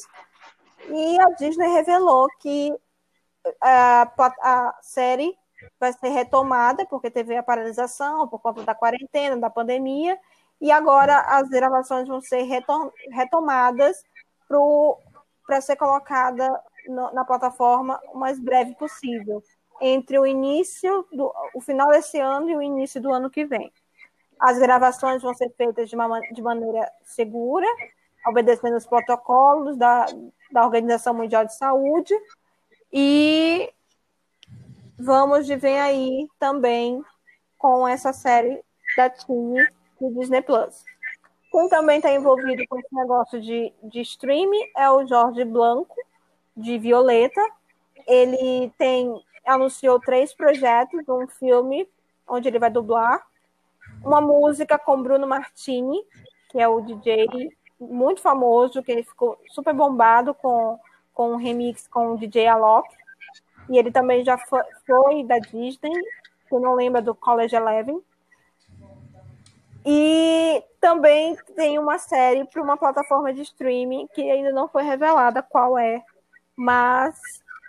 E a Disney revelou que a, a série vai ser retomada, porque teve a paralisação por conta da quarentena, da pandemia, e agora as gravações vão ser retomadas para ser colocada no, na plataforma o mais breve possível, entre o início do o final desse ano e o início do ano que vem. As gravações vão ser feitas de, uma, de maneira segura, obedecendo os protocolos da, da Organização Mundial de Saúde. E vamos de ver aí também com essa série da Tini do Disney Plus. Quem também está envolvido com esse negócio de, de streaming é o Jorge Blanco, de Violeta. Ele tem anunciou três projetos, um filme onde ele vai dublar, uma música com Bruno Martini, que é o DJ muito famoso, que ele ficou super bombado com, com um remix com o DJ Alok. E ele também já foi, foi da Disney, que não lembra do College Eleven. E também tem uma série para uma plataforma de streaming que ainda não foi revelada qual é, mas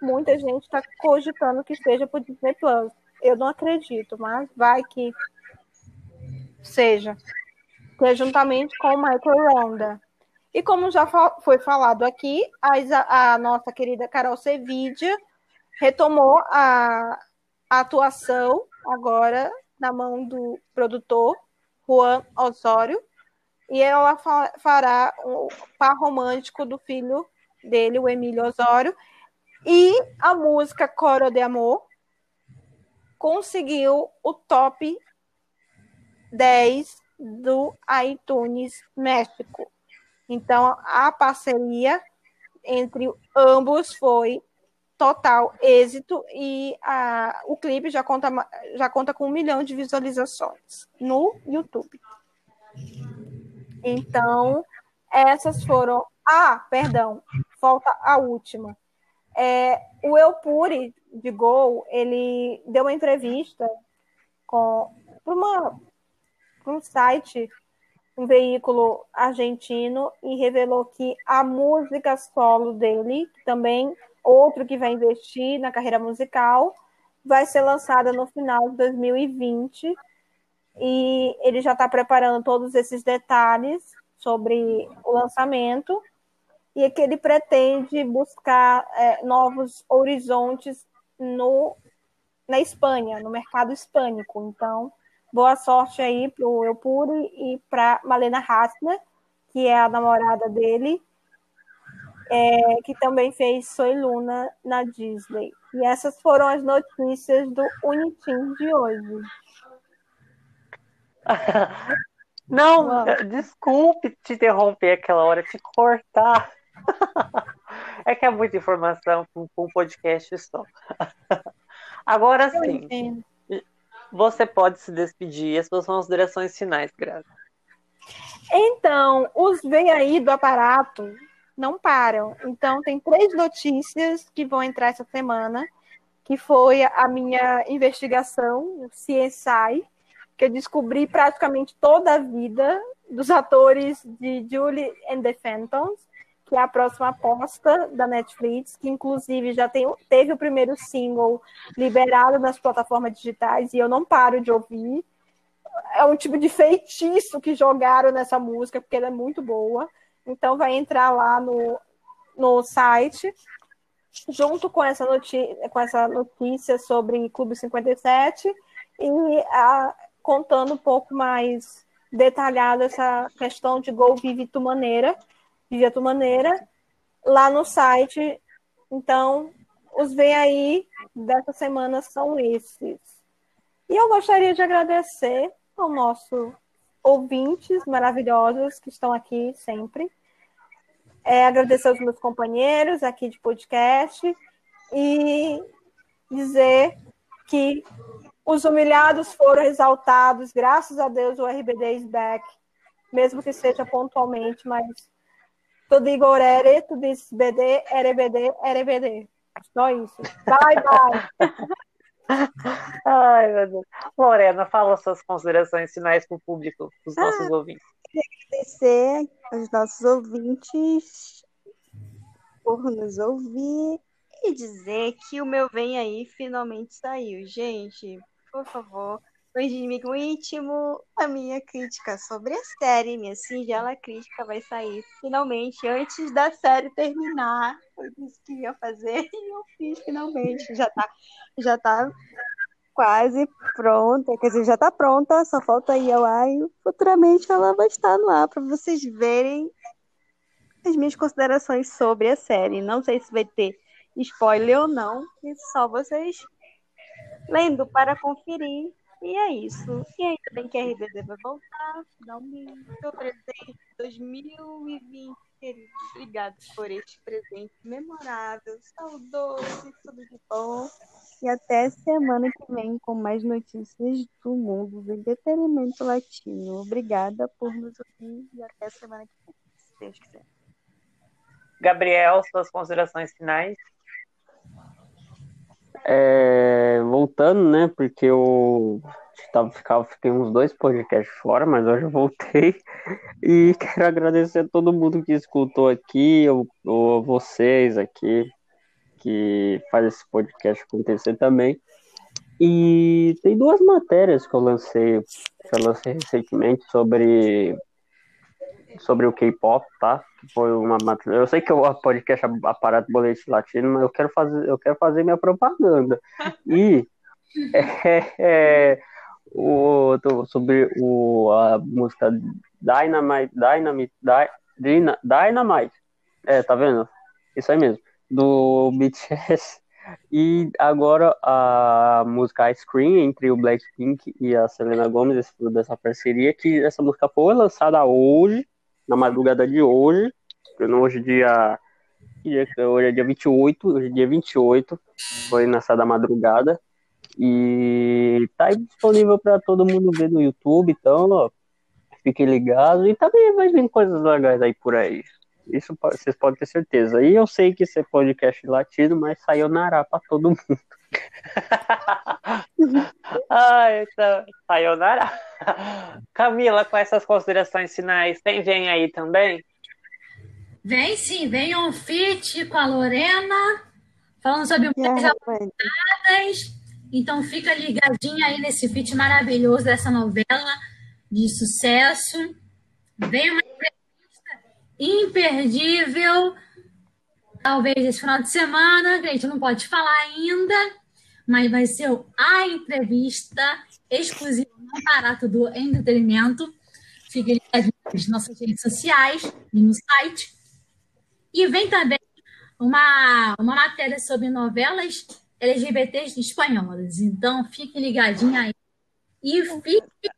muita gente está cogitando que seja para Disney Plus. Eu não acredito, mas vai que seja. Que é juntamente com o Michael Ronda. E como já foi falado aqui, a, a nossa querida Carol Sevidia retomou a, a atuação agora na mão do produtor Juan Osório e ela fará o par romântico do filho dele, o Emílio Osório, e a música Coro de Amor conseguiu o top 10 do iTunes México. Então, a parceria entre ambos foi total êxito e a, o clipe já conta, já conta com um milhão de visualizações no YouTube. Então, essas foram. Ah, perdão, falta a última. É, o Elpuri de Gol, ele deu uma entrevista para um site um veículo argentino e revelou que a música solo dele, também outro que vai investir na carreira musical, vai ser lançada no final de 2020 e ele já está preparando todos esses detalhes sobre o lançamento e é que ele pretende buscar é, novos horizontes no, na Espanha, no mercado hispânico. Então, boa sorte aí para o Elpuri e para Malena Hassner, que é a namorada dele, é, que também fez Soy Luna na Disney. E essas foram as notícias do Unitim de hoje. Não, desculpe te interromper aquela hora, te cortar. É que é muita informação para um podcast só. Agora sim, você pode se despedir. Essas são as direções finais, Graça. Então, os vem aí do aparato não param. Então, tem três notícias que vão entrar essa semana, que foi a minha investigação, o CSI, que eu descobri praticamente toda a vida dos atores de Julie and the Phantoms, que é a próxima aposta da Netflix, que inclusive já tem, teve o primeiro single liberado nas plataformas digitais e eu não paro de ouvir. É um tipo de feitiço que jogaram nessa música, porque ela é muito boa. Então vai entrar lá no, no site, junto com essa, notícia, com essa notícia sobre Clube 57 e a, contando um pouco mais detalhado essa questão de Gol Vive Maneira, Vive a Tu Maneira, lá no site. Então, os vem aí dessa semana são esses. E eu gostaria de agradecer ao nosso ouvintes maravilhosos que estão aqui sempre. É, agradecer aos meus companheiros aqui de podcast e dizer que os humilhados foram exaltados, graças a Deus o RBD is back, mesmo que seja pontualmente, mas tudo digo ere, tu diz BD, RBD, RBD. Só isso. Bye, bye. Ai, meu Deus. Lorena, fala suas considerações finais para o público, para os nossos ah, ouvintes. Queria agradecer aos nossos ouvintes por nos ouvir e dizer que o meu Vem Aí finalmente saiu. Gente, por favor, no Inimigo Íntimo, a minha crítica sobre a série, minha singela crítica vai sair finalmente antes da série terminar. Foi isso que ia fazer e eu fiz finalmente. Já tá, já tá quase pronta, quer dizer, já tá pronta, só falta ir ao ar e futuramente ela vai estar no ar para vocês verem as minhas considerações sobre a série. Não sei se vai ter spoiler ou não, e só vocês lendo para conferir. E é isso. E ainda bem que a RBD vai voltar. Dá um seu presente 2020, querido. Obrigada por este presente memorável, saudoso, tudo de bom. E até semana que vem com mais notícias do mundo do entretenimento latino. Obrigada por nos ouvir e até semana que vem, se Deus quiser. Gabriel, suas considerações finais? É, voltando, né? Porque eu tava, ficava, fiquei uns dois podcasts fora, mas hoje eu voltei. E quero agradecer a todo mundo que escutou aqui, ou, ou vocês aqui, que faz esse podcast acontecer também. E tem duas matérias que eu lancei, que eu lancei recentemente sobre sobre o K-pop, tá? Foi uma. Eu sei que o podcast é aparato boletim latino, mas eu quero fazer, eu quero fazer minha propaganda. E é, é, o, sobre o, a música Dynamite, Dynamite, Dynamite. É, tá vendo? Isso aí mesmo. Do BTS. E agora a música Ice Cream entre o Blackpink e a Selena Gomez, dessa parceria, que essa música foi lançada hoje, na madrugada de hoje, hoje dia, hoje é dia 28, hoje é dia 28, foi lançada a madrugada, e tá disponível para todo mundo ver no YouTube, então, ó, fiquem ligados, e também vai vir coisas legais aí por aí. Isso vocês podem ter certeza. E eu sei que esse é podcast latino, mas saiu nará para todo mundo. Ai, então, sayonara. Camila, com essas considerações finais, tem vem aí também? Vem sim, vem um feat com a Lorena, falando sobre mulheres. Então fica ligadinha aí nesse feat maravilhoso dessa novela de sucesso. Vem uma entrevista imperdível, talvez esse final de semana, que a gente não pode falar ainda, mas vai ser a entrevista exclusiva no aparato do entretenimento. Fique ligado nas nossas redes sociais e no site. E vem também uma, uma matéria sobre novelas LGBTs espanholas. Então, fique ligadinho aí. E fique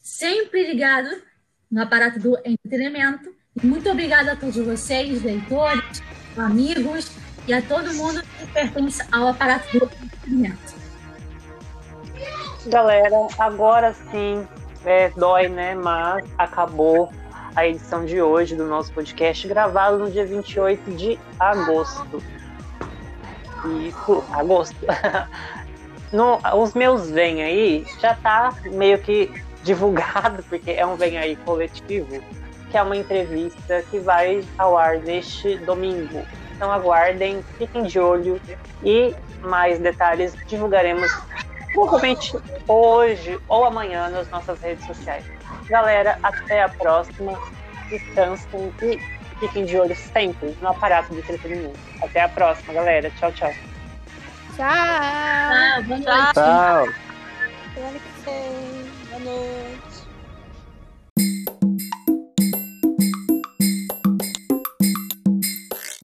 sempre ligado no aparato do entretenimento. E muito obrigada a todos vocês, leitores, amigos e a todo mundo que pertence ao aparato do entretenimento. Galera, agora sim, é, dói, né? Mas acabou a edição de hoje do nosso podcast, gravado no dia 28 de agosto. Isso, agosto. no, os meus vem aí já tá meio que divulgado, porque é um vem aí coletivo, que é uma entrevista que vai ao ar neste domingo. Então aguardem, fiquem de olho e mais detalhes divulgaremos provavelmente hoje ou amanhã nas nossas redes sociais. Galera, até a próxima. Descansem e fiquem de olho sempre no aparato de entretenimento. Até a próxima, galera. Tchau, tchau. Tchau. Tchau, boa noite. Tchau. Semana que vem.